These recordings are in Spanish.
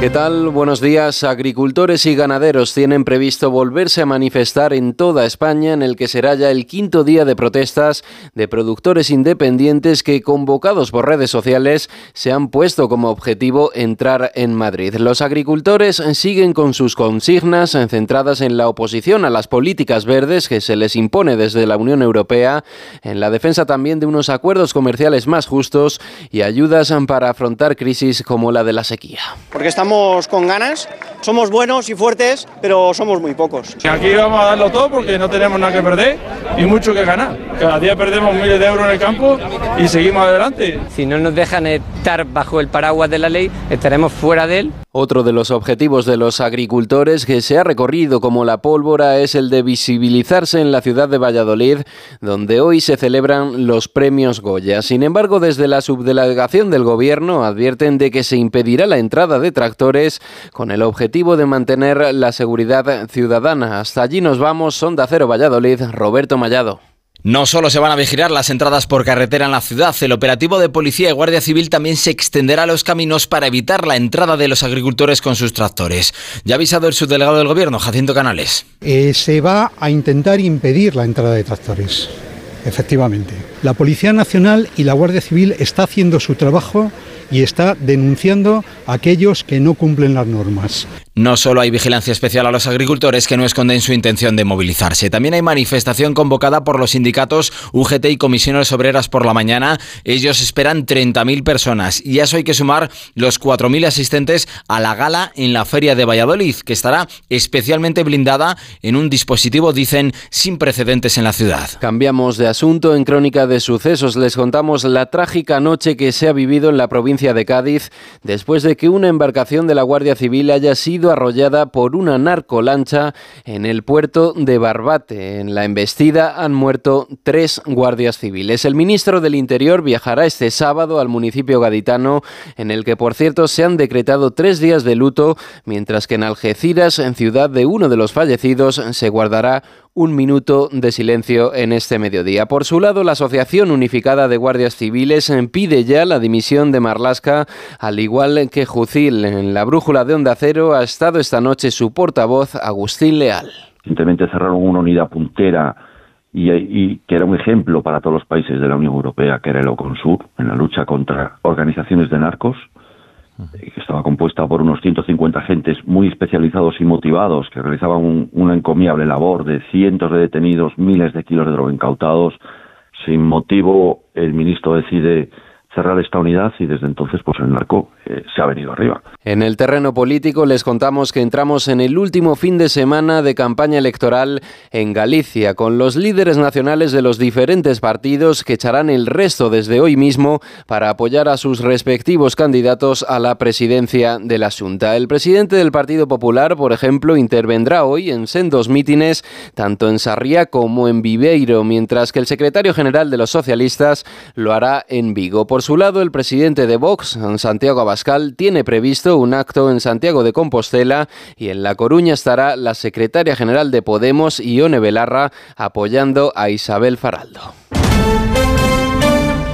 ¿Qué tal? Buenos días. Agricultores y ganaderos tienen previsto volverse a manifestar en toda España en el que será ya el quinto día de protestas de productores independientes que, convocados por redes sociales, se han puesto como objetivo entrar en Madrid. Los agricultores siguen con sus consignas centradas en la oposición a las políticas verdes que se les impone desde la Unión Europea, en la defensa también de unos acuerdos comerciales más justos y ayudas para afrontar crisis como la de la sequía. Porque estamos con ganas, somos buenos y fuertes, pero somos muy pocos. Aquí vamos a darlo todo porque no tenemos nada que perder y mucho que ganar. Cada día perdemos miles de euros en el campo y seguimos adelante. Si no nos dejan estar bajo el paraguas de la ley, estaremos fuera de él. Otro de los objetivos de los agricultores que se ha recorrido como la pólvora es el de visibilizarse en la ciudad de Valladolid, donde hoy se celebran los premios Goya. Sin embargo, desde la subdelegación del gobierno advierten de que se impedirá la entrada de tractores con el objetivo de mantener la seguridad ciudadana. Hasta allí nos vamos, Sonda Cero Valladolid, Roberto Mallado. No solo se van a vigilar las entradas por carretera en la ciudad, el operativo de policía y guardia civil también se extenderá a los caminos para evitar la entrada de los agricultores con sus tractores. Ya ha avisado el subdelegado del gobierno, Jacinto Canales. Eh, se va a intentar impedir la entrada de tractores, efectivamente. La Policía Nacional y la Guardia Civil está haciendo su trabajo y está denunciando a aquellos que no cumplen las normas. No solo hay vigilancia especial a los agricultores que no esconden su intención de movilizarse, también hay manifestación convocada por los sindicatos UGT y Comisiones Obreras por la mañana. Ellos esperan 30.000 personas y a eso hay que sumar los 4.000 asistentes a la gala en la Feria de Valladolid, que estará especialmente blindada en un dispositivo, dicen, sin precedentes en la ciudad. Cambiamos de asunto. En Crónica de Sucesos les contamos la trágica noche que se ha vivido en la provincia de Cádiz después de que una embarcación de la Guardia Civil haya sido arrollada por una narcolancha en el puerto de Barbate. En la embestida han muerto tres guardias civiles. El ministro del Interior viajará este sábado al municipio gaditano, en el que, por cierto, se han decretado tres días de luto, mientras que en Algeciras, en ciudad de uno de los fallecidos, se guardará un minuto de silencio en este mediodía. Por su lado, la Asociación Unificada de Guardias Civiles pide ya la dimisión de Marlasca, al igual que Jucil. En la brújula de Onda Cero ha estado esta noche su portavoz, Agustín Leal. Recientemente cerraron una unidad puntera y, que era un ejemplo para todos los países de la Unión Europea, que era el OCONSUR, en la lucha contra organizaciones de narcos que estaba compuesta por unos 150 agentes muy especializados y motivados que realizaban una encomiable labor de cientos de detenidos, miles de kilos de droga incautados. Sin motivo, el ministro decide cerrar esta unidad y desde entonces pues el narco eh, se ha venido arriba. En el terreno político les contamos que entramos en el último fin de semana de campaña electoral en Galicia con los líderes nacionales de los diferentes partidos que echarán el resto desde hoy mismo para apoyar a sus respectivos candidatos a la presidencia de la Junta. El presidente del Partido Popular, por ejemplo, intervendrá hoy en sendos mítines tanto en Sarriá como en Viveiro, mientras que el secretario general de los socialistas lo hará en Vigo. Por su lado, el presidente de Vox, Santiago Abascal, tiene previsto un acto en Santiago de Compostela y en La Coruña estará la secretaria general de Podemos, Ione Belarra, apoyando a Isabel Faraldo.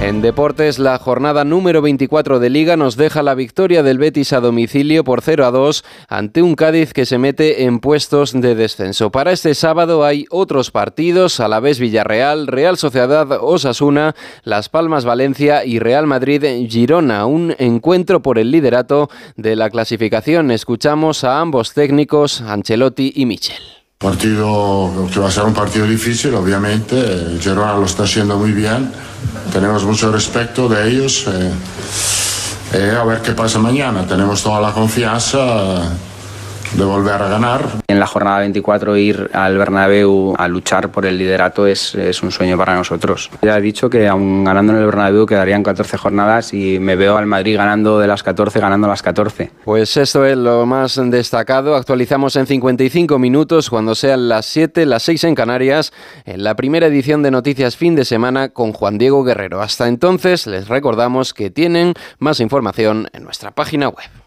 En deportes, la jornada número 24 de Liga nos deja la victoria del Betis a domicilio por 0 a 2 ante un Cádiz que se mete en puestos de descenso. Para este sábado hay otros partidos, a la vez Villarreal, Real Sociedad Osasuna, Las Palmas Valencia y Real Madrid Girona, un encuentro por el liderato de la clasificación. Escuchamos a ambos técnicos, Ancelotti y Michel. Partido que va a ser un partido difícil, obviamente. Girona lo está haciendo muy bien. Tenemos mucho respeto de ellos. Eh, eh, a ver qué pasa mañana. Tenemos toda la confianza de volver a ganar. En la jornada 24 ir al Bernabéu a luchar por el liderato es, es, un sueño para nosotros. Ya he dicho que aún ganando en el Bernabéu quedarían 14 jornadas y me veo al Madrid ganando de las 14, ganando las 14. Pues esto es lo más destacado. Actualizamos en 55 minutos cuando sean las 7, las 6 en Canarias, en la primera edición de Noticias Fin de Semana con Juan Diego Guerrero. Hasta entonces les recordamos que tienen más información en nuestra página web.